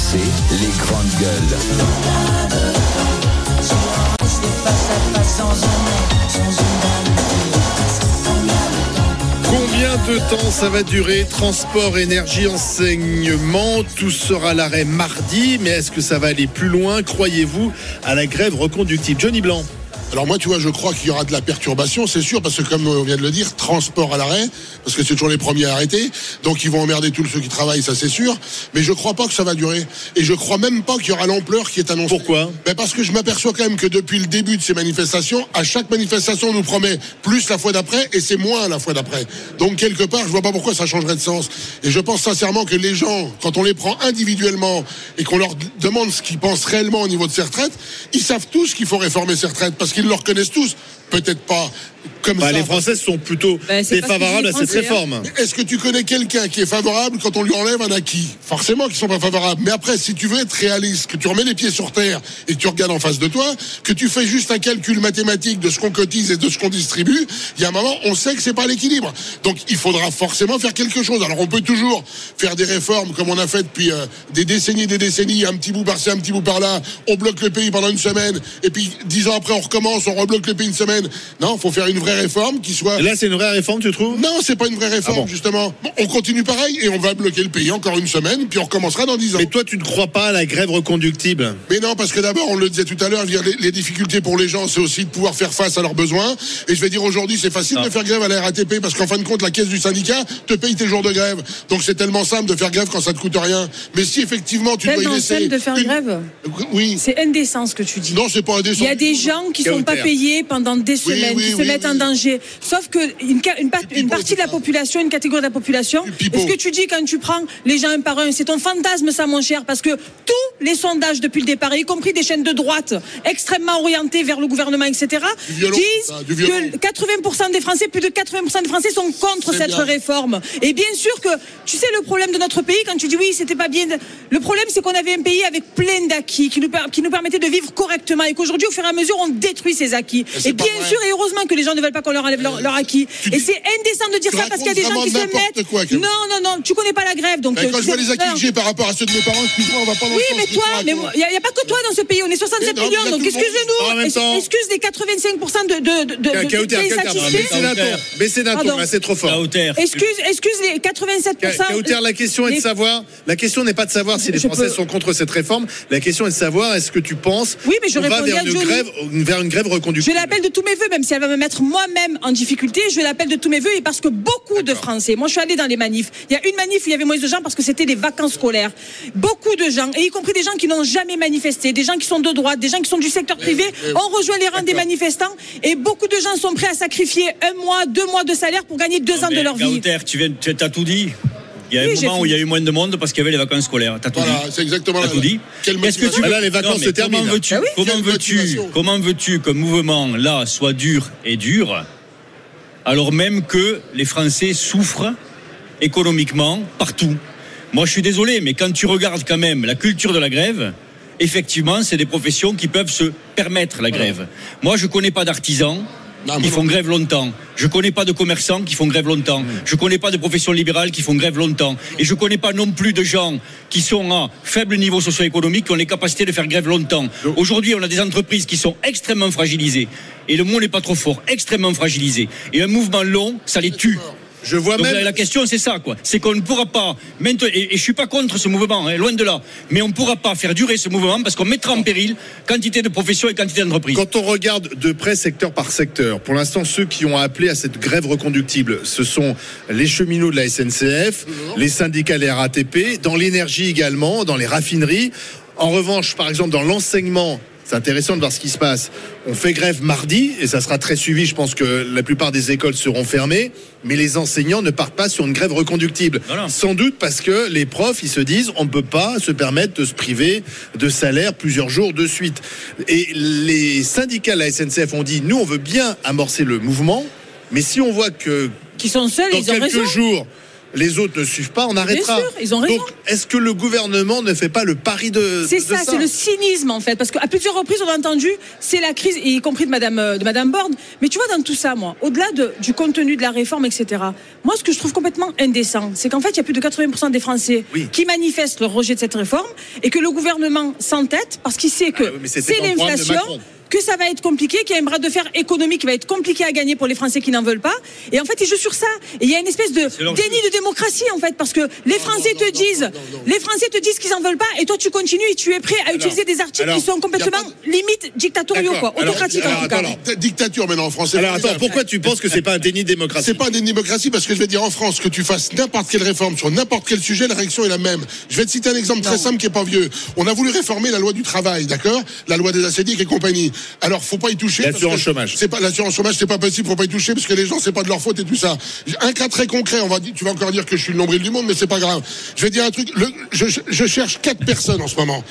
RMC, les grandes gueules. Combien de temps ça va durer Transport, énergie, enseignement, tout sera à l'arrêt mardi, mais est-ce que ça va aller plus loin, croyez-vous, à la grève reconductible? Johnny Blanc Alors moi, tu vois, je crois qu'il y aura de la perturbation, c'est sûr, parce que comme on vient de le dire, transport à l'arrêt, parce que c'est toujours les premiers à arrêter, donc ils vont emmerder tous ceux qui travaillent, ça c'est sûr. Mais je crois pas que ça va durer, et je crois même pas qu'il y aura l'ampleur qui est annoncée. Pourquoi? Ben Parce que je m'aperçois quand même que depuis le début de ces manifestations, à chaque manifestation, on nous promet plus la fois d'après, et c'est moins la fois d'après. Donc quelque part, je vois pas pourquoi ça changerait de sens. Et je pense sincèrement que les gens, quand on les prend individuellement et qu'on leur demande ce qu'ils pensent réellement au niveau de ces retraites, ils savent tous qu'il faut réformer ces retraites parce qu'ils le reconnaissent tous. Peut-être pas comme Bah, ça. Les Français sont plutôt Bah, défavorables à cette Français, réforme. Est-ce que tu connais quelqu'un qui est favorable quand on lui enlève un acquis? Forcément qu'ils sont pas favorables. Mais après, si tu veux être réaliste, que tu remets les pieds sur terre et que tu regardes en face de toi, que tu fais juste un calcul mathématique de ce qu'on cotise et de ce qu'on distribue, il y a un moment, on sait que c'est pas l'équilibre. Donc, il faudra forcément faire quelque chose. Alors, on peut toujours faire des réformes comme on a fait depuis euh, des décennies, et des décennies, un petit bout par-ci, un petit bout par-là. On bloque le pays pendant une semaine et puis dix ans après, on recommence, on rebloque le pays une semaine. Non, faut faire une vraie réforme qui soit Et là, c'est une vraie réforme, tu trouves? Non, c'est pas une vraie réforme, Ah bon justement. Bon, on continue pareil et on va bloquer le pays encore une semaine, puis on recommencera dans 10 ans. Mais toi, tu ne crois pas à la grève reconductible? Mais non, parce que d'abord, on le disait tout à l'heure, les, les difficultés pour les gens, c'est aussi de pouvoir faire face à leurs besoins. Et je vais dire aujourd'hui, c'est facile Ah. de faire grève à la RATP, parce qu'en fin de compte, la caisse du syndicat te paye tes jours de grève. Donc c'est tellement simple de faire grève quand ça te coûte rien. Mais si effectivement tu dois y laisser... de faire une- grève? Oui. C'est indécent ce que tu dis. Non, c'est pas indécent. Il y a des gens qui sont pas payés pendant des semaines, oui, qui se mettent en danger. Sauf que une, partie de la population, une catégorie de la population, est-ce que tu dis quand tu prends les gens un par un, c'est ton fantasme ça mon cher, parce que tous les sondages depuis le départ, y compris des chaînes de droite extrêmement orientées vers le gouvernement, etc., violon, disent violon. que 80% des Français, plus de 80% des Français sont contre cette bien. réforme. Et bien sûr que, tu sais, le problème de notre pays, quand tu dis oui, c'était pas bien, le problème c'est qu'on avait un pays avec plein d'acquis qui nous, qui nous permettait de vivre correctement et qu'aujourd'hui, au fur et à mesure, on détruit ces acquis. Et bien. Sûr, et heureusement que les gens ne veulent pas qu'on leur enlève leur, leur acquis. Tu Et dis- c'est indécent de dire tu ça parce qu'il y a des gens qui se vraiment mettent. quoi, non, non, non, tu connais pas la grève, donc. Mais euh, quand tu je vois les acquis non. que j'ai par rapport à ceux de mes parents, excuse-moi, on va pas dans Oui, le mais sens que toi, tu mais racontes. il n'y a, pas que toi dans ce pays. On est 67 Mais non, millions, a donc tout le monde. En même excuse-nous. temps- Excuse les 85% de, de, de, de, de, Chaotaire, des satisfaits. baissez d'un ton, baissez d'un ton, Pardon. là, c'est trop fort. Excuse, excuse les 87%. Chaotaire, la question est de Les- savoir. La question n'est pas de savoir si les Je Français peux- sont contre cette réforme. La question est de savoir est-ce que tu penses Oui, mais je qu'on va répondais vers à une Johnny. grève, vers une grève Je reconductible. l'appelle de tous mes voeux, même si elle va me mettre moi-même en difficulté, je l'appelle de tous mes voeux et parce que beaucoup de Français, moi je suis allée dans les manifs, il y a une manif où il y avait moins de gens parce que c'était des vacances scolaires. Beaucoup de gens, et y compris des gens qui n'ont jamais manifesté, des gens qui sont de droite, des gens qui sont du secteur privé, ont rejoint les rangs des manifestants et beaucoup de gens sont prêts à sacrifier un mois, deux mois de salaire pour gagner deux ans de leur vie. Tu viens, tu as tout dit. Il y a Oui, un moment où il y a eu moins de monde parce qu'il y avait les vacances scolaires. T'as tout Voilà, dit. c'est exactement T'as la- tout dit. Quelle Est-ce que tu. Ah là, les vacances Non, se terminent. Comment veux-tu, Ah oui. comment veux-tu, comment veux-tu qu'un mouvement là soit dur et dur, alors même que les Français souffrent économiquement partout. Moi, je suis désolé, mais quand tu regardes quand même la culture de la grève, effectivement, c'est des professions qui peuvent se permettre la grève. Moi, je connais pas d'artisans. Non, mais font grève longtemps. Je connais pas de commerçants qui font grève longtemps. Je connais pas de professions libérales qui font grève longtemps. Et je connais pas non plus de gens qui sont à faible niveau socio-économique qui ont les capacités de faire grève longtemps. Aujourd'hui, on a des entreprises qui sont extrêmement fragilisées. Et le mot n'est pas trop fort. Extrêmement fragilisées. Et un mouvement long, ça les tue. Je vois Donc même. la, la question c'est ça quoi, c'est qu'on ne pourra pas et, et je suis pas contre ce mouvement, hein, loin de là, mais on ne pourra pas faire durer ce mouvement parce qu'on mettra en péril quantité de professions et quantité d'entreprises. Quand on regarde de près secteur par secteur, pour l'instant, ceux qui ont appelé à cette grève reconductible, ce sont les cheminots de la SNCF, les syndicats de la RATP, dans l'énergie également, dans les raffineries. En revanche, par exemple, dans l'enseignement, c'est intéressant de voir ce qui se passe. On fait grève mardi et ça sera très suivi. Je pense que la plupart des écoles seront fermées, mais les enseignants ne partent pas sur une grève reconductible. Voilà. Sans doute parce que les profs, ils se disent, on ne peut pas se permettre de se priver de salaire plusieurs jours de suite. Et les syndicats de la SNCF ont dit, nous, on veut bien amorcer le mouvement, mais si on voit que Qui sont seuls, dans ils ont quelques raison. jours, les autres ne suivent pas, on arrêtera. sûr, ils ont raison. Donc, est-ce que le gouvernement ne fait pas le pari de C'est ça, c'est le cynisme en fait, parce qu'à plusieurs reprises on a entendu, c'est la crise, y compris de Madame euh, de Madame Borne. Mais tu vois dans tout ça, moi, au-delà de- du contenu de la réforme, etc. Moi, ce que je trouve complètement indécent, c'est qu'en fait, il y a plus de 80% des Français Oui. qui manifestent leur rejet de cette réforme et que le gouvernement s'entête parce qu'il sait que Ah oui, c'est l'inflation. Que ça va être compliqué, qu'il y a un bras de fer économique qui va être compliqué à gagner pour les Français qui n'en veulent pas. Et en fait, ils jouent sur ça. Et il y a une espèce de déni de démocratie, en fait, parce que les Français te disent, les Français te disent qu'ils en veulent pas, et toi tu continues et tu es prêt à utiliser des articles alors, qui sont complètement limite dictatoriaux, quoi, autocratiques alors, en tout cas. attends, Di- Dictature maintenant en France. c'est Alors attends, pourquoi tu penses que c'est pas un déni de démocratie C'est pas une démocratie parce que je vais dire en France que tu fasses n'importe quelle réforme sur n'importe quel sujet, la réaction est la même. Je vais te citer un exemple très simple qui est pas vieux. On a voulu réformer la loi du travail, d'accord? La loi des assédiques et compagnie. Alors faut pas y toucher. L'assurance chômage. C'est pas l'assurance chômage, c'est pas possible, faut pas y toucher parce que les gens c'est pas de leur faute et tout ça. Un cas très concret, on va dire, tu vas encore dire que je suis le nombril du monde, mais c'est pas grave. Je vais dire un truc. le- je, je cherche quatre personnes en ce moment.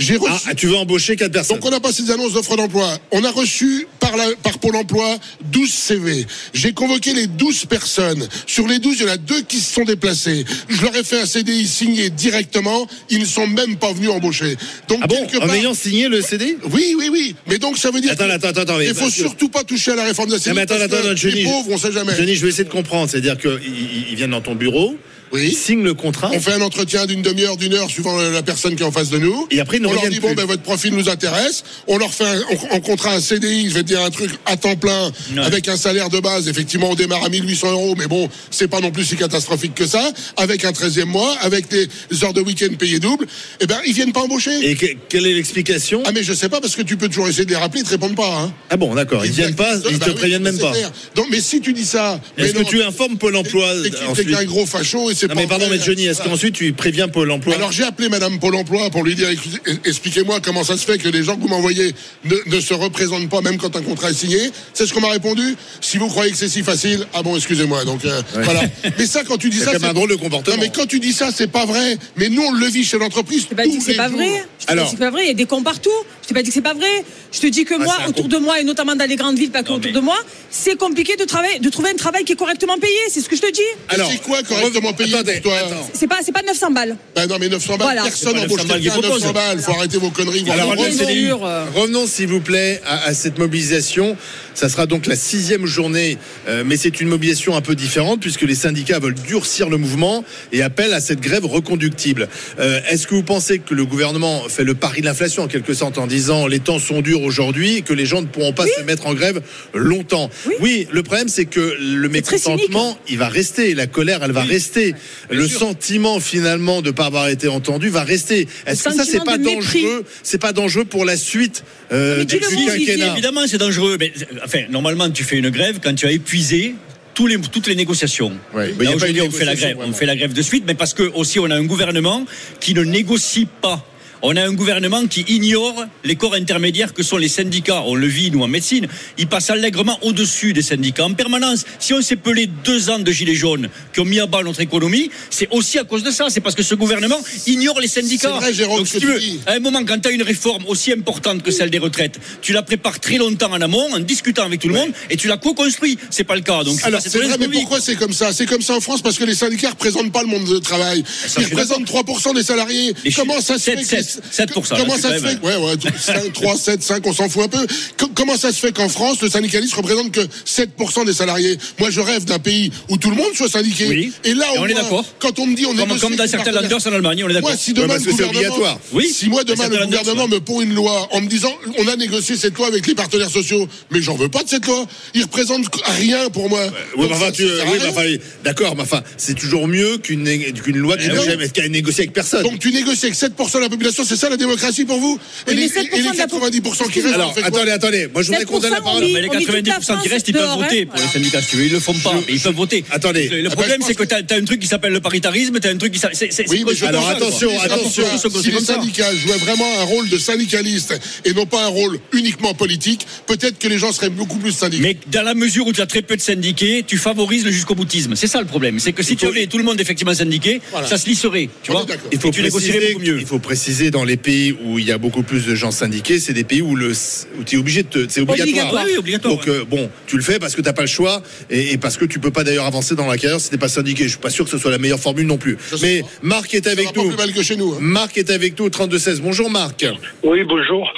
J'ai reçu. Ah, tu veux embaucher quatre personnes Donc on a passé des annonces d'offres d'emploi. On a reçu par, la, par Pôle emploi 12 CV. J'ai convoqué les 12 personnes. Sur les 12, il y en a deux qui se sont déplacés. Je leur ai fait un CDI signé directement. Ils ne sont même pas venus embaucher. Donc Ah bon quelque En part- ayant signé le CD Oui, oui, oui. Mais donc ça veut dire Attends, attends, attends, attends, il mais faut surtout pas toucher à la réforme de la Non, CDI. mais attends, attends, attends, Johnny. Les pauvres, on sait jamais. Johnny, je vais essayer de comprendre. C'est-à-dire qu'ils viennent dans ton bureau, Oui. ils signent le contrat. On fait un entretien d'une demi-heure, d'une heure, suivant la personne qui est en face de nous. Et après, ils on leur dit, bon, ben, votre profil nous intéresse. On leur fait un, on, on contrat un CDI, je vais te dire un truc à temps plein, Ouais. avec un salaire de base. Effectivement, on démarre à 1800 euros, mais bon, c'est pas non plus si catastrophique que ça. Avec un 13e mois, avec des heures de week-end payées double. Eh ben, ils viennent pas embaucher. Et que- quelle est l'explication? Ah, mais je sais pas, parce que tu peux toujours essayer de les rappeler, ils te répondent pas, hein. Ah bon, d'accord. Ils viennent pas, ils Bah te oui, préviennent même pas. clair. Donc, mais si tu dis ça. Est-ce que non, tu informes Pôle emploi et que tu ensuite? es un gros facho et c'est pas mais pardon, vrai. mais Johnny, est-ce qu'ensuite tu préviens Pôle emploi Alors j'ai appelé Madame Pôle Emploi pour lui dire expliquez-moi comment ça se fait que les gens que vous m'envoyez ne, ne se représentent pas même quand un contrat est signé. C'est ce qu'on m'a répondu. Si vous croyez que c'est si facile, ah bon excusez-moi. Donc euh, voilà. Mais ça quand tu dis C'est ça, même un drôle de comportement. Non mais quand tu dis ça, c'est pas vrai. Mais nous on le vit chez l'entreprise. Pas c'est pas vrai. Pas dit que c'est pas vrai. Il y a des cons partout. Je t'ai pas dit que c'est pas vrai. Je te dis que moi, c'est un autour de moi et notamment dans les grandes villes, pas que autour mais- de moi, c'est compliqué de travailler, de trouver un travail qui est correctement payé. C'est ce que je te dis. Mais c'est quoi correctement payé attendez, pour toi attends. C'est pas, c'est pas 900 balles. Bah non mais 900 balles, Voilà. personne n'embauche 900 balles quelqu'un à qu'il 900 propose. balles. Faut arrêter vos conneries. Alors, euh. Revenons s'il vous plaît à cette mobilisation. Ça sera donc la sixième journée, euh, mais c'est une mobilisation un peu différente puisque les syndicats veulent durcir le mouvement et appellent à cette grève reconductible. Euh, Est-ce que vous pensez que le gouvernement fait le pari de l'inflation en quelque sorte en disant les temps sont durs aujourd'hui et que les gens ne pourront pas se mettre en grève longtemps Oui. le problème c'est que le mécontentement il va rester, la colère elle va rester, le sûr. sentiment finalement de ne pas avoir été entendu va rester. Est-ce que ça c'est pas dangereux? C'est pas dangereux pour la suite euh, du quinquennat? Évidemment, c'est dangereux. Mais enfin, normalement, tu fais une grève quand tu as épuisé les, toutes les négociations. Ouais, Là, aujourd'hui, on fait la grève. On fait la grève de suite, mais parce que aussi on a un gouvernement qui ne négocie pas. On a un gouvernement qui ignore les corps intermédiaires que sont les syndicats. On le vit, nous, en médecine. Ils passent allègrement au-dessus des syndicats en permanence. Si on s'est pelé deux ans de gilets jaunes qui ont mis à bas notre économie, c'est aussi à cause de ça. C'est parce que ce gouvernement ignore les syndicats. C'est vrai, Jérôme, Donc, si tu veux, à un moment, quand tu as une réforme aussi importante que celle des retraites, tu la prépares très longtemps en amont, en discutant avec tout le monde, et tu la co-construis. C'est pas le cas. Donc, Alors, c'est vrai, mais pourquoi c'est comme ça? C'est comme ça en France parce que les syndicats représentent pas le monde du travail. ça, Ils représentent 3% des salariés. Les Comment ça se fait 7, que- 7, 7%, Comment là, ça se fait Ouais, ouais, 5, 3, 7, 5, on s'en fout un peu. Co- Comment ça se fait qu'en France, le syndicalisme représente que 7% des salariés? Moi, je rêve d'un pays où tout le monde soit syndiqué. Oui. Et là, on est d'accord. quand on me dit on Comme, négocie comme dans certains landers en Allemagne, on est d'accord. Moi, si demain le gouvernement, obligatoire. Oui. si moi demain le gouvernement me pond une loi en me disant on a négocié cette loi avec les partenaires sociaux, mais j'en veux pas de cette loi. Ils représentent rien pour moi. Oui, ça- ça d'accord, mais enfin, c'est toujours mieux qu'une loi qui Eh n'a jamais négocié avec personne. Donc tu négocies avec 7% de la population, c'est ça la démocratie pour vous Et Oui, les, 7% et les de la 90% qui restent, Alors, attendez, attendez. Moi, je voudrais qu'on donne la 7% parole. Mais les on met toute la 90% qui restent, ils peuvent dehors, voter hein. pour les syndicats. Si tu veux, ils le font pas, mais ils peuvent voter. Attendez. Le, le problème, c'est que tu as, un truc qui s'appelle le paritarisme, tu as un truc qui s'appelle. Oui, mais alors, attention, attention. Si les ça. syndicats jouaient vraiment un rôle de syndicaliste et non pas un rôle uniquement politique, peut-être que les gens seraient beaucoup plus syndiqués. Mais dans la mesure où tu as très peu de syndiqués, tu favorises le jusqu'au boutisme. C'est ça le problème. C'est que si tu avais tout le monde effectivement syndiqué, ça se lisserait. Tu vois. Il faut préciser, sais, dans les pays où il y a beaucoup plus de gens syndiqués, c'est des pays où, le, où tu es obligé de te, c'est obligatoire. Obligatoire. Oui, obligatoire. Donc euh, bon, tu le fais parce que t'as pas le choix et, et parce que tu peux pas d'ailleurs avancer dans la carrière si t'es pas syndiqué. Je suis pas sûr que ce soit la meilleure formule non plus. Je Mais. Marc est avec pas nous. plus mal que chez nous. hein. Marc est avec nous au 32-16. Bonjour Marc. Oui, bonjour.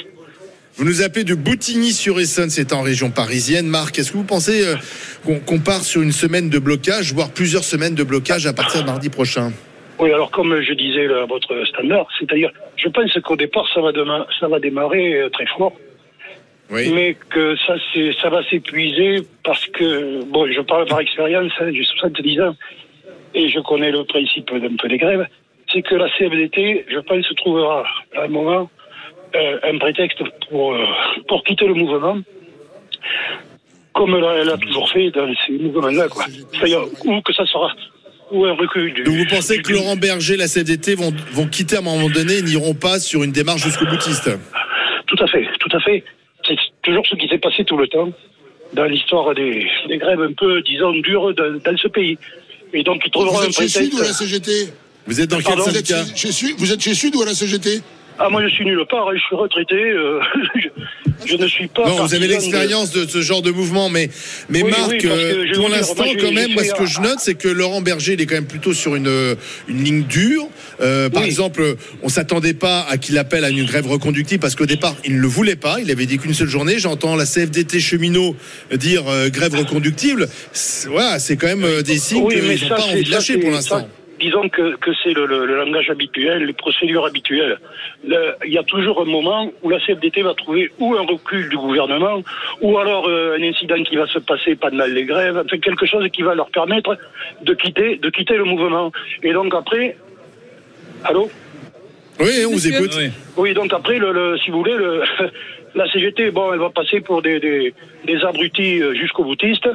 Vous nous appelez de Boutigny-sur-Essonne, c'est en région parisienne. Marc, est-ce que vous pensez euh, qu'on qu'on part sur une semaine de blocage, voire plusieurs semaines de blocage à partir de mardi prochain? Oui, alors comme je disais là, à votre standard, c'est-à-dire, je pense qu'au départ, ça va, dema- ça va démarrer euh, très fort, Oui. mais que ça, ça va s'épuiser parce que, bon, je parle par expérience, hein, j'ai 70 ans, et je connais le principe d'un peu des grèves, c'est que la CFDT, je pense, trouvera à un moment euh, un prétexte pour, euh, pour quitter le mouvement, comme elle a, elle a toujours fait dans ces mouvements-là, quoi. C'est-à-dire, ou que ça sera, ou un recul du... Donc vous pensez du- que Laurent Berger, la CFDT vont, vont quitter à un moment donné et n'iront pas sur une démarche jusqu'au boutiste Tout à fait, tout à fait. C'est toujours ce qui s'est passé tout le temps dans l'histoire des, des grèves un peu, disons, dures dans, dans ce pays. Et donc, ils trouveront Vous un êtes chez Sud ou à la. CGT Vous êtes dans quel Pardon, vous êtes syndicat? Chez, chez Sud, vous êtes chez Sud ou à la CGT Ah, moi, je suis nulle part, hein, je suis retraité. euh, je, ne suis pas. Non, vous avez de- l'expérience de... ce genre de mouvement, mais, mais Oui, Marc, oui, euh, pour l'instant, quand même, moi, ce que je note, c'est que Laurent Berger, il est quand même plutôt sur une, une ligne dure. Euh, par Oui. exemple, on s'attendait pas à qu'il appelle à une grève reconductible parce qu'au départ, il ne le voulait pas. Il avait dit qu'une seule journée. J'entends la CFDT cheminot dire euh, grève reconductible. C'est- Voilà, c'est quand même euh, des signes qu'ils n'ont pas envie de lâcher pour l'instant. Disons que, que c'est le, le- le langage habituel, les procédures habituelles. Le- Il y a toujours un moment où la CFDT va trouver ou un recul du gouvernement, ou alors euh, un incident qui va se passer pendant les grèves, enfin quelque chose qui va leur permettre de quitter, de quitter le mouvement. Et donc après, allô? Oui, on vous écoute. Oui. oui, donc après, le, le- si vous voulez, le, la CGT, bon, elle va passer pour des, des, des abrutis euh, jusqu'au boutiste.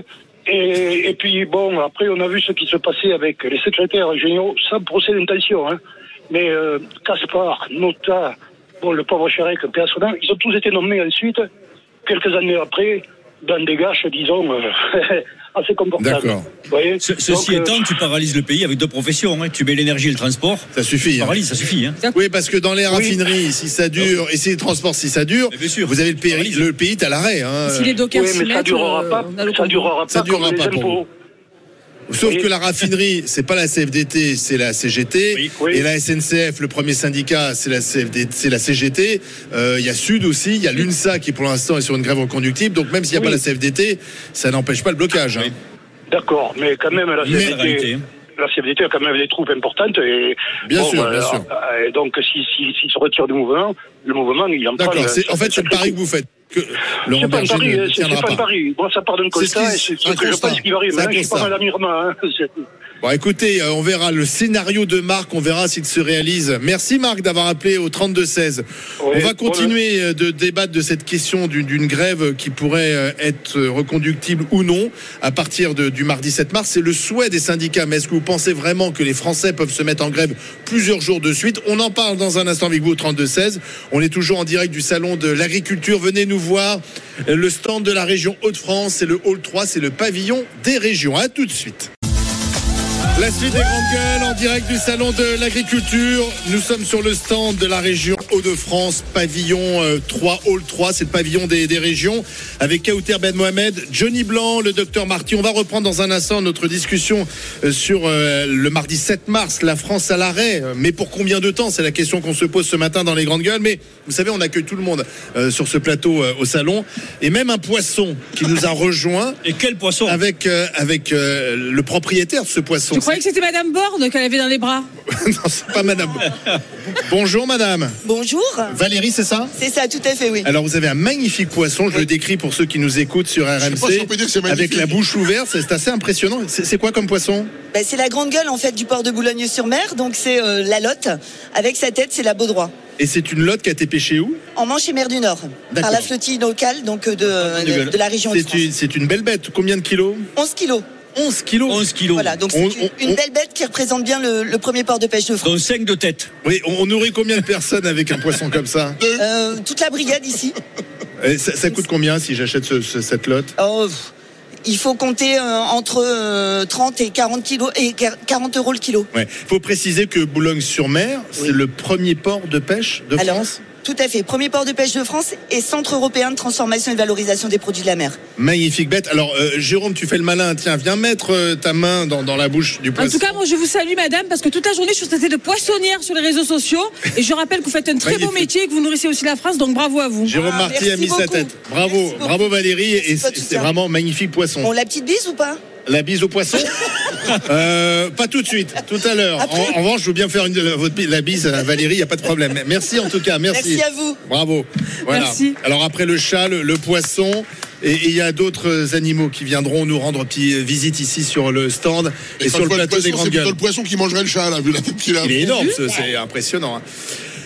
Et, et puis, bon, après, on a vu ce qui se passait avec les secrétaires généraux, sans procès d'intention. Hein. Mais euh, Caspar, Nota, bon, le pauvre Chérec, personnel, ils ont tous été nommés ensuite, quelques années après, dans des gâches, disons, euh, assez. D'accord. Ce- ceci Donc, euh, étant, tu paralyses le pays avec deux professions. hein. Tu mets l'énergie et le transport. Ça suffit. Tu hein. paralyses, ça suffit. Hein. Oui, parce que dans les raffineries, si ça dure, et si les transports, si ça dure, bien sûr. vous avez le pays, le pays est à l'arrêt. Hein. Si les dockers oui, mais ça durera euh, pas, ça durera Ça pas durera pas les pour impôts. Sauf Oui. que la raffinerie, c'est pas la CFDT, c'est la CGT. Oui. Oui. Et la SNCF, le premier syndicat, c'est la CFDT, c'est la CGT. Euh, Il y a Sud aussi, il y a l'UNSA qui pour l'instant est sur une grève reconductible. Donc même s'il n'y a Oui. pas la CFDT, ça n'empêche pas le blocage. hein. D'accord, mais quand même, la CFDT, la CFDT a quand même des troupes importantes. Et, Bien sûr, bien sûr. euh, et donc, s'il si, s'il se retire du mouvement, le mouvement, il en prend. D'accord. En fait, c'est le pari que vous faites. Que Laurent C'est pas Berger ne hein, c'est c'est tiendra pas un pas. pari. Moi, ça part d'un C'est ce constat qui- et c'est c'est un ce que je constat. pense qu'il va arriver. C'est hein, Je suis pas à Mirma. Hein. Bon, écoutez, euh, on verra le scénario de Marc, on verra s'il se réalise. Merci Marc d'avoir appelé au 32-16. on va continuer euh, de débattre de cette question d'une grève qui pourrait euh, être reconductible ou non à partir de- du mardi 7 mars. C'est le souhait des syndicats. Mais est-ce que vous pensez vraiment que les Français peuvent se mettre en grève plusieurs jours de suite? On en parle dans un instant avec vous au 32-16. On est toujours en direct du salon de l'agriculture. Venez nous voir. Le stand de la région Hauts-de-France, c'est le hall 3, c'est le pavillon des régions. À tout de suite. La suite des grandes gueules en direct du salon de l'agriculture. Nous sommes sur le stand de la région Hauts-de-France, pavillon euh, 3, hall 3, c'est le pavillon des, des régions, avec Kauter Ben Mohamed, Johnny Blanc, le docteur Marty. On va reprendre dans un instant notre discussion euh, sur euh, le mardi 7 mars, la France à l'arrêt. Mais pour combien de temps? C'est la question qu'on se pose ce matin dans les grandes gueules. Mais vous savez, on accueille tout le monde euh, sur ce plateau euh, au salon. Et même un poisson qui nous a rejoint Et quel poisson? avec, euh, avec euh, le propriétaire de ce poisson. Tu croyais que c'était Madame Borne qu'elle avait dans les bras non, c'est pas madame. Bonjour madame. Bonjour. Valérie, c'est ça? C'est ça, tout à fait, oui. Alors vous avez un magnifique poisson, je le décris pour ceux qui nous écoutent sur sais pas si RMC, on peut dire que c'est magnifique. avec la bouche ouverte, c'est c'est assez impressionnant. C'est c'est quoi comme poisson? Ben, c'est la grande gueule en fait du port de Boulogne-sur-Mer, donc c'est euh, la lotte. Avec sa tête, c'est la Baudroie. Et c'est une lotte qui a été pêchée où? En Manche et Mer du Nord, D'accord. par la flottille locale donc euh, de, de gueule. de, de la région de C'est France. une, c'est une belle bête. Combien de kilos? 11 kilos. 11 kilos 11 kilos. Voilà, donc c'est On- une, on- une belle bête qui représente bien le, le premier port de pêche de France. Dont 5 de tête. Oui, on, on nourrit combien de personnes avec un poisson comme ça Euh, toute la brigade ici. Et ça, ça coûte combien si j'achète ce- ce- cette lotte? Oh, il faut compter euh, entre euh, 30 et 40 kilos et 40 euros le kilo. Ouais. Faut préciser que Boulogne-sur-Mer, c'est le premier port de pêche de Alors, France? Tout à fait. Premier port de pêche de France et centre européen de transformation et de valorisation des produits de la mer. Magnifique bête. Alors, euh, Jérôme, tu fais le malin. Tiens, viens mettre euh, ta main dans, dans la bouche du En poisson. tout cas, moi, je vous salue, madame, parce que toute la journée, je suis traitée de poissonnière sur les réseaux sociaux. Et je rappelle que vous faites un très beau métier et que vous nourrissez aussi la France, donc bravo à vous. Jérôme Ah, Marty a mis sa tête. Bravo, Merci beaucoup. bravo Valérie. Et Merci c'est vraiment magnifique poisson. Bon, la petite bise ou pas? La bise au poisson Euh, Pas tout de suite, tout à l'heure. En, en revanche, je veux bien faire une, votre, la bise à Valérie, il n'y a pas de problème. Merci en tout cas, merci. Merci à vous. Bravo. Voilà. Merci. Alors après le chat, le, le poisson. Et et il y a d'autres animaux qui viendront nous rendre petite visite ici sur le stand et, quand sur le plateau des poisson, grandes c'est plutôt gueules. le poisson qui mangerait le chat, là, vu la tête qu'il a. Il est énorme, ce- c'est impressionnant. hein.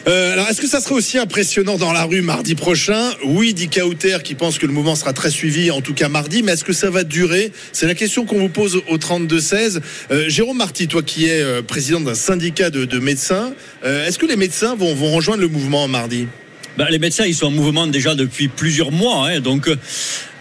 Euh, alors, est-ce que ça serait aussi impressionnant dans la rue mardi prochain? Oui, dit Kauter qui pense que le mouvement sera très suivi, en tout cas mardi, mais est-ce que ça va durer? C'est la question qu'on vous pose au 32-16. Euh, Jérôme Marty, toi qui es euh, président d'un syndicat de, de médecins, euh, est-ce que les médecins vont rejoindre le mouvement mardi? Ben, les médecins, ils sont en mouvement déjà depuis plusieurs mois. hein, donc euh,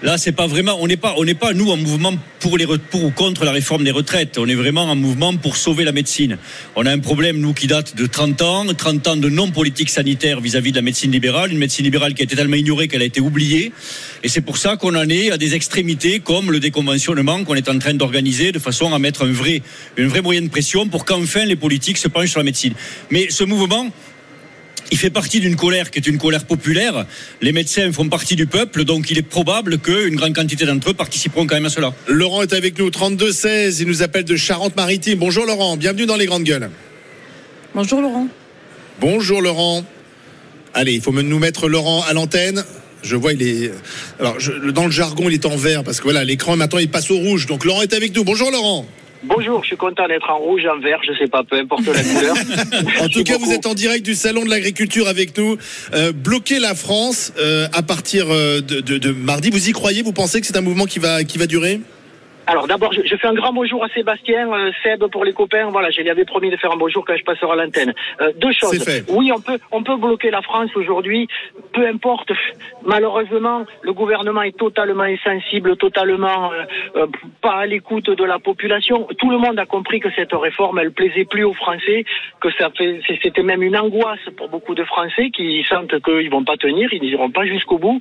là, c'est pas vraiment. On n'est pas, on n'est pas nous en mouvement pour les pour ou contre la réforme des retraites. On est vraiment en mouvement pour sauver la médecine. On a un problème nous qui date de 30 ans, 30 ans de non politique sanitaire vis-à-vis de la médecine libérale, une médecine libérale qui a été tellement ignorée qu'elle a été oubliée. Et c'est pour ça qu'on en est à des extrémités comme le déconventionnement qu'on est en train d'organiser de façon à mettre un vrai, une vraie moyenne de pression pour qu'enfin les politiques se penchent sur la médecine. Mais ce mouvement il fait partie d'une colère qui est une colère populaire. Les médecins font partie du peuple, donc il est probable qu'une grande quantité d'entre eux participeront quand même à cela. Laurent est avec nous, 32-16, il nous appelle de Charente-Maritime. Bonjour Laurent, bienvenue dans les grandes gueules. Bonjour, Laurent. Bonjour Laurent. Allez, il faut nous mettre Laurent à l'antenne. Je vois, il est. Alors, je- dans le jargon, il est en vert parce que voilà, l'écran maintenant il passe au rouge. Donc Laurent est avec nous. Bonjour Laurent. Bonjour, je suis content d'être en rouge, en vert, je sais pas, peu importe la couleur. En tout cas, vous êtes en direct du salon de l'agriculture avec nous. Euh, bloquer la France euh, à partir euh, de, de- de mardi. Vous y croyez? Vous pensez que c'est un mouvement qui va qui va durer? Alors d'abord, je, je fais un grand bonjour à Sébastien, euh, Seb pour les copains. Voilà, je lui avais promis de faire un bonjour quand je passerai à l'antenne. Euh, deux choses. Oui, on peut, on peut bloquer la France aujourd'hui, peu importe. Malheureusement, le gouvernement est totalement insensible, totalement euh, euh, pas à l'écoute de la population. Tout le monde a compris que cette réforme, elle plaisait plus aux Français, que ça fait, c'était même une angoisse pour beaucoup de Français qui sentent qu'ils vont pas tenir, ils n'iront pas jusqu'au bout.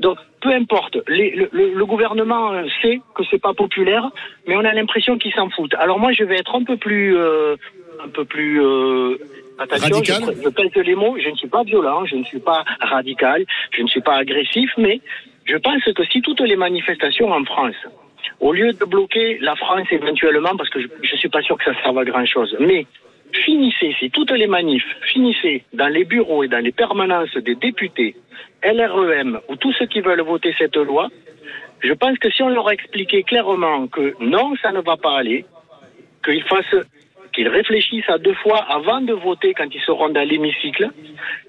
Donc, peu importe, les- le, le- le gouvernement sait que c'est pas populaire, mais on a l'impression qu'ils s'en foutent. Alors moi, je vais être un peu plus, euh, un peu plus. Euh, attention, Radical je, je pèse les mots. Je ne suis pas violent, je ne suis pas radical, je ne suis pas agressif, mais je pense que si toutes les manifestations en France, au lieu de bloquer la France éventuellement, parce que je, je suis pas sûr que ça serve à grand chose, mais finissez, si toutes les manifs finissez dans les bureaux et dans les permanences des députés, LREM ou tous ceux qui veulent voter cette loi, je pense que si on leur expliquait clairement que non, ça ne va pas aller, qu'ils fassent, qu'ils réfléchissent à deux fois avant de voter quand ils seront dans l'hémicycle,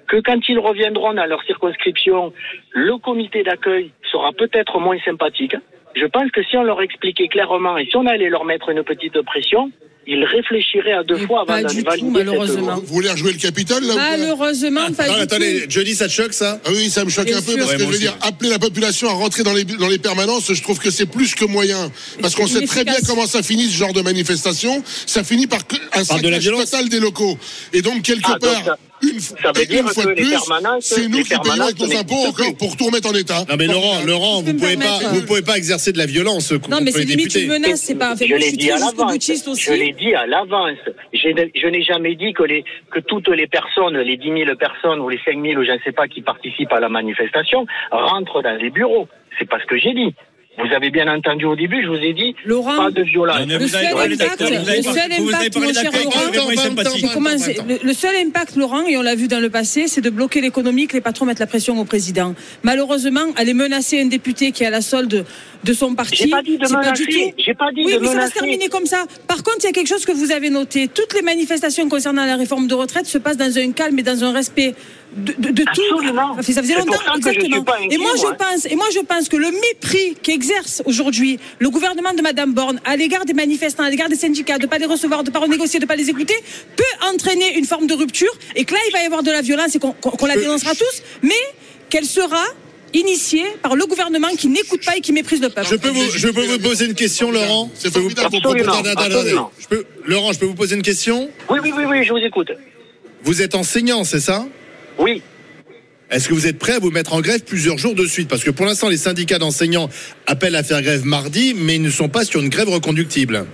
que quand ils reviendront dans leur circonscription, le comité d'accueil sera peut-être moins sympathique. Je pense que si on leur expliquait clairement et si on allait leur mettre une petite pression, ils réfléchiraient à deux Et fois avant cette malheureusement. loi. Vous voulez rejouer le Capitole, là Malheureusement, pas Non, du attendez, tout. Johnny, ça te choque ça Ah oui, ça me choque Bien un peu sûr. parce Ouais, que je veux aussi. dire, appeler la population à rentrer dans les, dans les permanences, je trouve que c'est plus que moyen. Parce qu'on sait très bien comment ça finit ce genre de manifestation. Ça finit par que- un Par de la saccage violence. total des locaux. Et donc, quelque Ah, part, une, fois- ça veut dire une fois que de plus, c'est nous qui payons avec nos impôts encore pour tout remettre en état. Non mais Laurent, Laurent, vous pouvez pas, vous pouvez pas exercer de la violence contre Non, mais c'est les limite députés. une menace, c'est pas. Je moi, je l'ai dit à l'avance. Je l'ai dit à l'avance. Je n'ai- je n'ai jamais dit que, les, que toutes les personnes, les 10 000 personnes ou les 5 000 ou je ne sais pas qui participent à la manifestation rentrent dans les bureaux. C'est pas ce que j'ai dit. Vous avez bien entendu au début, je vous ai dit Laurent, pas de violence. Le seul impact- le seul impact, mon cher Laurent, c'est- le, seul impact, Laurent, et on l'a vu dans le passé, c'est de bloquer l'économie, que les patrons mettent la pression au président. Malheureusement, aller menacer un député qui est à la solde de son parti, J'ai pas dit de c'est menacer. tout. J'ai pas dit oui, de mais ça va se terminer comme ça. Par contre, il y a quelque chose que vous avez noté. Toutes les manifestations concernant la réforme de retraite se passent dans un calme et dans un respect de, de, de tout. Absolument. Enfin, ça faisait longtemps, ça que je suis exactement. et moi, je pense, et moi, je pense que le mépris qu'exerce aujourd'hui le gouvernement de Madame Borne à l'égard des manifestants, à l'égard des syndicats, de ne pas les recevoir, de ne pas renégocier, de ne pas les écouter, peut entraîner une forme de rupture et que là, il va y avoir de la violence et qu'on la dénoncera tous, mais qu'elle sera initiée par le gouvernement qui n'écoute pas et qui méprise le peuple. Je peux vous, je peux vous poser une question, Laurent? Je peux vous- peux- Laurent, je peux vous poser une question? Oui, oui, oui, oui, je vous écoute. Vous êtes enseignant, c'est ça? Oui. Est-ce que vous êtes prêt à vous mettre en grève plusieurs jours de suite? Parce que pour l'instant, les syndicats d'enseignants appellent à faire grève mardi, mais ils ne sont pas sur une grève reconductible.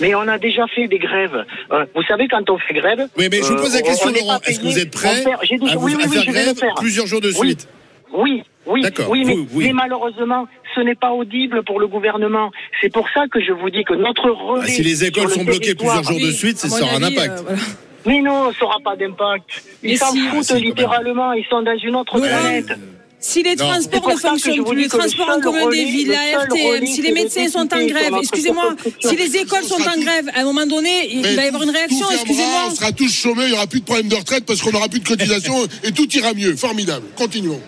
Mais on a déjà fait des grèves. Euh, vous savez, quand on fait grève. Oui, mais je vous pose la euh, question, Laurent. Est-ce que vous êtes prêt dit- à, vous- oui, oui, à oui, faire je vais le grève faire. plusieurs jours de suite? Oui, oui, D'accord, oui, mais, malheureusement, ce n'est pas audible pour le gouvernement. C'est pour ça que je vous dis que notre relais. Ah, Si les écoles le sont bloquées plusieurs jours de suite, c'est ça aura un impact. euh, voilà. Mais non, ça n'aura pas d'impact. Ils s'en si. Ah, foutent si, littéralement. Ils sont dans une autre planète. Si les transports ne fonctionnent plus, les transports en commun des villes, le la RTM, si les médecins sont en grève, excusez-moi, si les écoles sont en grève, à un moment donné, il Mais va y avoir une réaction, excusez-moi. On sera tous chômés, il n'y aura plus de problème de retraite parce qu'on n'aura plus de cotisation et tout ira mieux. Formidable. Continuons.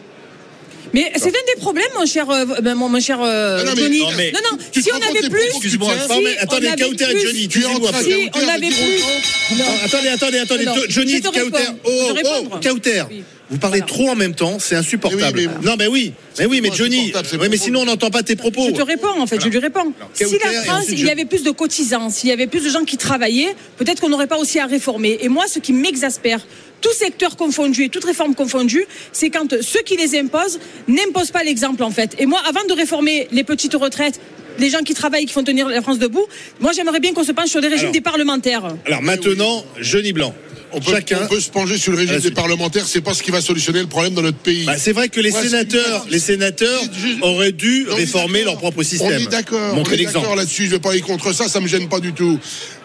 Mais c'est un des problèmes, mon cher, euh, ben, mon, mon cher euh, Non, non, mais- Johnny. non, mais- non, non, Tu si te on rends compte avait plus, propos que tu tiens non, mais Si, attendez, on avait Kauter et plus- Johnny, Tu es en train de Si, on avait des plus- routons. Non, attendez, attendez, attendez. Johnny, je te Kauter. réponds. Oh, Je oh. Kauter. Oui. Vous parlez Voilà. trop en même temps, c'est insupportable. Eh oui, mais- Non, mais oui. Mais oui, mais Johnny. Oui, mais sinon on n'entend pas tes propos. Je te réponds, en fait, je lui réponds. Si la France, ensuite il y avait plus de cotisants, s'il y avait plus de gens qui travaillaient, peut-être qu'on n'aurait pas aussi à réformer. Et moi, ce qui m'exaspère, tout secteur confondu et toute réforme confondue, c'est quand ceux qui les imposent n'imposent pas l'exemple, en fait. Et moi, avant de réformer les petites retraites, les gens qui travaillent, qui font tenir la France debout, moi, j'aimerais bien qu'on se penche sur les régimes Alors. des parlementaires. Alors maintenant, Johnny Blanc. On peut, Chacun. on peut se pencher sur le régime des parlementaires, c'est pas ce qui va solutionner le problème dans notre pays. Bah, c'est vrai que les sénateurs, les sénateurs auraient dû On réformer leur propre On système. est d'accord. On Montrer est d'accord l'exemple. là-dessus. Je vais pas aller contre ça. Ça me gêne pas du tout.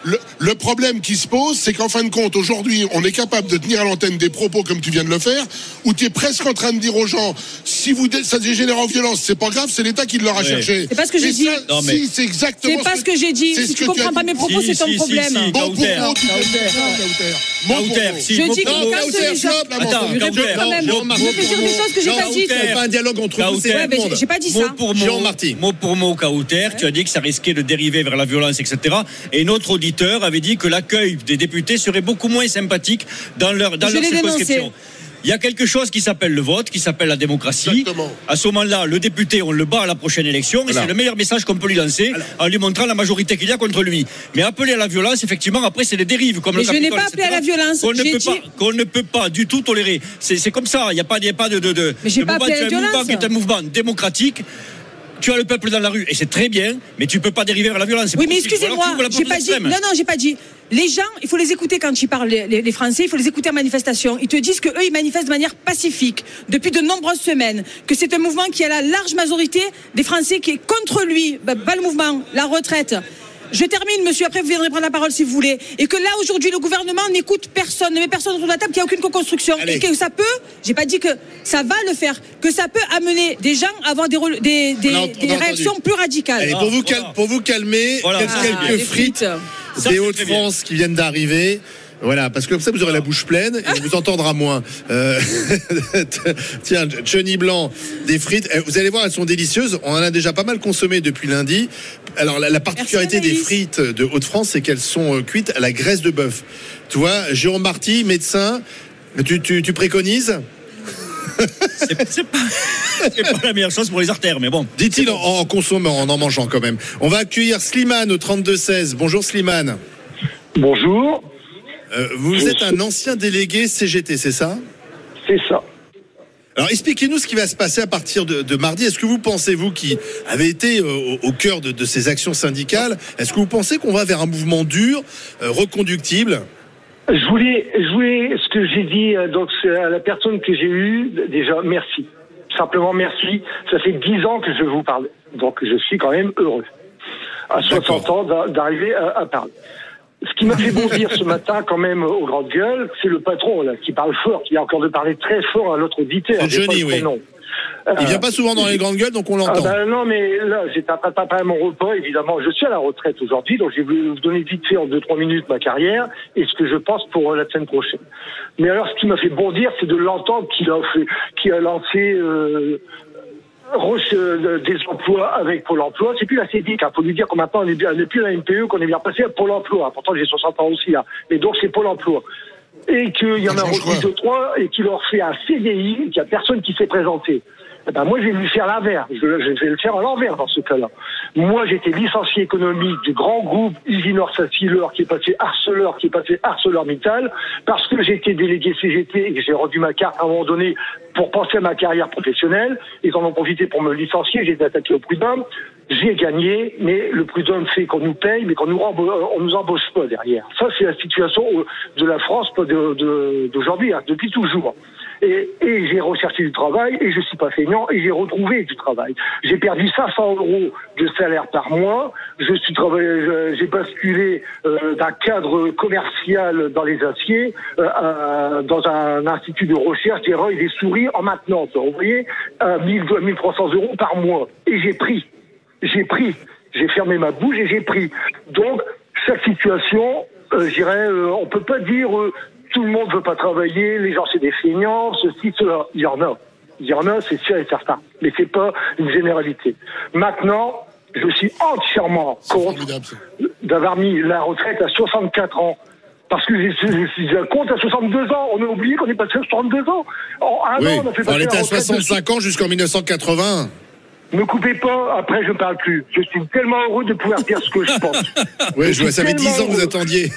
Le, le problème qui se pose, c'est qu'en fin de compte, aujourd'hui, on est capable de tenir à l'antenne des propos comme tu viens de le faire, où tu es presque en train de dire aux gens, si vous dé- ça dégénère en violence, c'est pas grave, c'est l'État qui l'aura Ouais. cherché. C'est pas ce que j'ai dit. ça, Non, mais- Si, c'est exactement. C'est pas ce que j'ai dit. c'est Si tu comprends as pas mes propos, c'est ton problème. Mot si, Je dis que les gens- stop, là, Attends, frère. Je réponds Kauter. quand même. Jean-Marc, Je fais dire des choses que j'ai Non, pas dites. C'est pas un dialogue entre vous, c'est. Ouais, j'ai pas dit Mot ça. pour mot, Jean Marty. mot pour mot, Kauter, tu as dit que ça risquait de dériver vers la violence, etc. Et notre auditeur avait dit que l'accueil des députés serait beaucoup moins sympathique dans leur, dans leur circonscription. dénoncé. Il y a quelque chose qui s'appelle le vote, qui s'appelle la démocratie. Exactement. À ce moment-là, le député, on le bat à la prochaine élection, et c'est le meilleur message qu'on peut lui lancer en lui montrant la majorité qu'il y a contre lui. Mais appeler à la violence, effectivement, après, c'est les dérives. Comme Mais le je n'ai pas appelé à la violence. Qu'on ne, peut dit- pas, qu'on ne peut pas du tout tolérer. C'est c'est comme ça. Il n'y a pas, y a pas de. de, de Mais j'ai de pas mouvement. appelé à la as un mouvement violence. qui est un mouvement démocratique. Tu as le peuple dans la rue et c'est très bien, mais tu peux pas dériver vers la violence. Oui, mais excusez-moi, j'ai pas dit. Non, non, j'ai pas dit. Les gens, il faut les écouter quand ils parlent, les, les Français, il faut les écouter en manifestation. Ils te disent que eux, ils manifestent de manière pacifique depuis de nombreuses semaines, que c'est un mouvement qui a la large majorité des Français qui est contre lui. Bah, pas le mouvement, la retraite. Je termine, monsieur, après vous viendrez prendre la parole si vous voulez. Et que là, aujourd'hui, le gouvernement n'écoute personne, ne met personne autour de la table, qu'il n'y a aucune co-construction. Et que ça peut, j'ai pas dit que ça va le faire, que ça peut amener des gens à avoir des, rôles- des, des- On a- on a des entendu. réactions plus radicales. Allez, pour vous, voilà. cal- pour vous calmer, Voilà. quelques, Ah, frites, frites. Ça, des c'est Hauts-de-France qui viennent d'arriver. Voilà, parce que comme ça, vous aurez la bouche pleine et on vous entendra moins. Euh, Tiens, Johnny Blanc, des frites. Eh, Vous allez voir, elles sont délicieuses. On en a déjà pas mal consommé depuis lundi. Alors, la, la particularité des frites de Hauts-de-France, c'est qu'elles sont euh, cuites à la graisse de bœuf. Tu vois, Jérôme Marty, médecin, tu, tu, tu préconises? C'est pas, c'est pas la meilleure chose pour les artères, mais bon. Dit-il en, en consommant, en en mangeant quand même. On va accueillir Slimane au 32-16. Bonjour Slimane. Bonjour, Euh, vous êtes un ancien délégué CGT, c'est ça? C'est ça. Alors expliquez-nous ce qui va se passer à partir de, de mardi. Est-ce que vous pensez, vous qui avez été euh, au, au cœur de, de ces actions syndicales, est-ce que vous pensez qu'on va vers un mouvement dur, euh, reconductible? Je voulais, je voulais ce que j'ai dit euh, donc à la personne que j'ai eue déjà merci, simplement merci. Ça fait dix ans que je vous parle, donc je suis quand même heureux à 60 ans d'a- d'arriver à, à parler. Ce qui m'a fait bondir ce matin quand même aux grandes gueules, c'est le patron là qui parle fort, qui a encore de parler très fort à l'autre auditeur. C'est Johnny, oui. Il Euh, vient pas souvent dans les grandes gueules, donc on Ah l'entend. ben non, mais là, j'étais en train de préparer mon repas, évidemment. Je suis à la retraite aujourd'hui, donc je vais vous donner vite fait en deux, trois minutes ma carrière et ce que je pense pour euh, la semaine prochaine. Mais alors, ce qui m'a fait bondir, c'est de l'entendre qu'il a fait, qu'il a lancé, euh, euh, des emplois avec Pôle emploi. C'est plus la CEDIC, il faut lui dire qu'on maintenant on est bien, on n'est plus la MPE, qu'on est bien passé à Pôle emploi. Pourtant, j'ai 60 ans aussi, là. Mais donc, c'est Pôle emploi. Et qu'il y en a recruté quoi trois et qu'il leur fait un CDI, qu'il n'y a personne qui s'est présenté. Eh ben, moi, j'ai dû faire l'inverse. Je, je vais le faire à l'envers dans ce cas-là. Moi, j'étais licencié économique du grand groupe Isinor Safileur qui est passé Arcelor, qui est passé ArcelorMittal, parce que j'étais délégué CGT et que j'ai rendu ma carte à un moment donné pour penser à ma carrière professionnelle. Ils en ont profité pour me licencier. J'ai été attaqué au prud'homme. J'ai gagné, mais le prud'homme fait qu'on nous paye, mais qu'on nous euh, on nous embauche pas derrière. Ça, c'est la situation de la France pas de- de- d'aujourd'hui, hein, depuis toujours. Et, et j'ai recherché du travail et je suis pas feignant et j'ai retrouvé du travail. J'ai perdu 500 euros de salaire par mois. Je suis j'ai basculé euh, d'un cadre commercial dans les aciers euh, dans un institut de recherche des et des souris en maintenance. Vous voyez, à 1000 1300 euros par mois. Et j'ai pris, j'ai pris, j'ai fermé ma bouche et j'ai pris. Donc cette situation, euh, je dirais, euh, on peut pas dire euh, tout le monde veut pas travailler, les gens c'est des feignants, ceci, cela. Il y en a. Il y en a, c'est sûr et certain. Mais c'est pas une généralité. Maintenant, je suis entièrement contre d'avoir mis la retraite à 64 ans. Parce que je, compte à 62 ans. On a oublié qu'on est passé à 62 ans. En un Oui, an, on a fait on passer était la à retraite de 65 ans jusqu'en 1980. Ne coupez pas, après je parle plus. Je suis tellement heureux de pouvoir dire ce que je pense. Oui, je vois, ça fait 10 ans que vous attendiez.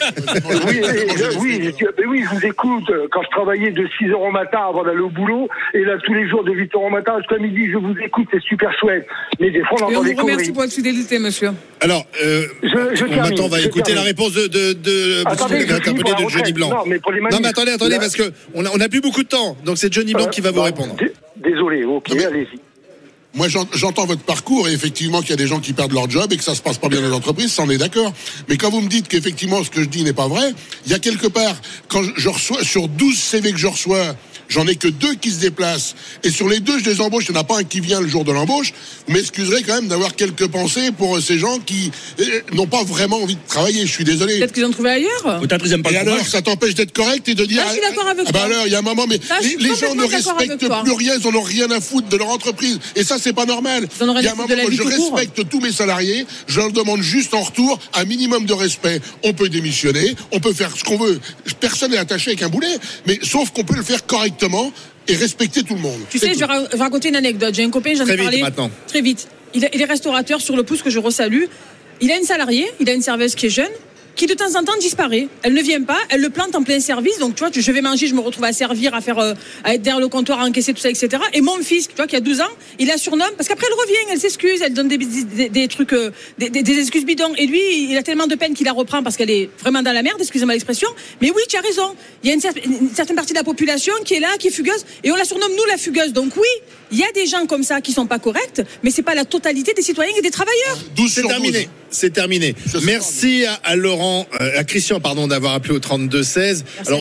oui, et- et- oui, je, mais oui, je vous écoute. euh, Quand je travaillais de 6 heures au matin avant d'aller au boulot, et là tous les jours de 8 heures au matin jusqu'à midi, je vous écoute, c'est super chouette. Mais des fois, on Et entend on des vous remercie conneries. pour votre fidélité, monsieur. Alors, euh, Je- je on- termine, maintenant, on va je écouter la réponse de, de, de, parce Attendez, qu'on je la de Johnny. Blanc. Non, mais pour les manifs. Non, mais attendez, attendez, Là- parce que on a, on a plus beaucoup de temps. Donc c'est Johnny Blanc qui va vous Euh, répondre. Désolé, ok, allez-y. Moi, j'en- j'entends votre parcours et effectivement qu'il y a des gens qui perdent leur job et que ça se passe pas bien dans les entreprises, ça en est d'accord. Mais quand vous me dites qu'effectivement ce que je dis n'est pas vrai, il y a quelque part, quand je reçois, sur 12 CV que je reçois, j'en ai que deux qui se déplacent. Et sur les deux, je les embauche, il n'y en a pas un qui vient le jour de l'embauche. Vous m'excuserez quand même d'avoir quelques pensées pour euh, ces gens qui euh, n'ont pas vraiment envie de travailler. Je suis désolé. Peut-être qu'ils ont trouvé ailleurs? Peut-être ils aiment pas Et le alors, ça t'empêche d'être correct et de dire. Ah, je suis d'accord avec ah bah toi. alors, il y a un moment, mais Ah, les, gens ne respectent plus rien, ils n'en ont rien à foutre de leur entreprise. Et ça, c'est pas normal. Ils en ont rien Il y a à un foutre moment de la où vie je court. respecte tous mes salariés, je leur demande juste en retour un minimum de respect. On peut démissionner, on peut faire ce qu'on veut. Personne n'est attaché avec un boulet, mais sauf qu'on peut le faire correctement et respecter tout le monde. Tu sais, je vais je vais raconter une anecdote. J'ai un copain, j'en ai Très vite, parlé. maintenant. Très vite. Il, est- il est restaurateur sur le pouce que je resalue. Il a une salariée, il a une serveuse qui est jeune, qui de temps en temps disparaît. Elle ne vient pas, elle le plante en plein service. Donc, tu vois, je vais manger, je me retrouve à servir, à faire, euh, à être derrière le comptoir, à encaisser tout ça, etc. Et mon fils, tu vois, qui a 12 ans, il la surnomme parce qu'après elle revient, elle s'excuse, elle donne des, trucs, euh, des, excuses bidons. Et lui, il a tellement de peine qu'il la reprend parce qu'elle est vraiment dans la merde, excusez-moi l'expression. Mais oui, tu as raison. Il y a une, une certaine partie de la population qui est là, qui est fugueuse, et on la surnomme nous la fugueuse. Donc oui, il y a des gens comme ça qui sont pas corrects, mais c'est pas la totalité des citoyens et des travailleurs. 12 C'est sur 12. terminé. C'est terminé. Merci à, à Laurent, euh, à Christian, pardon, d'avoir appelé au 32 16. Alors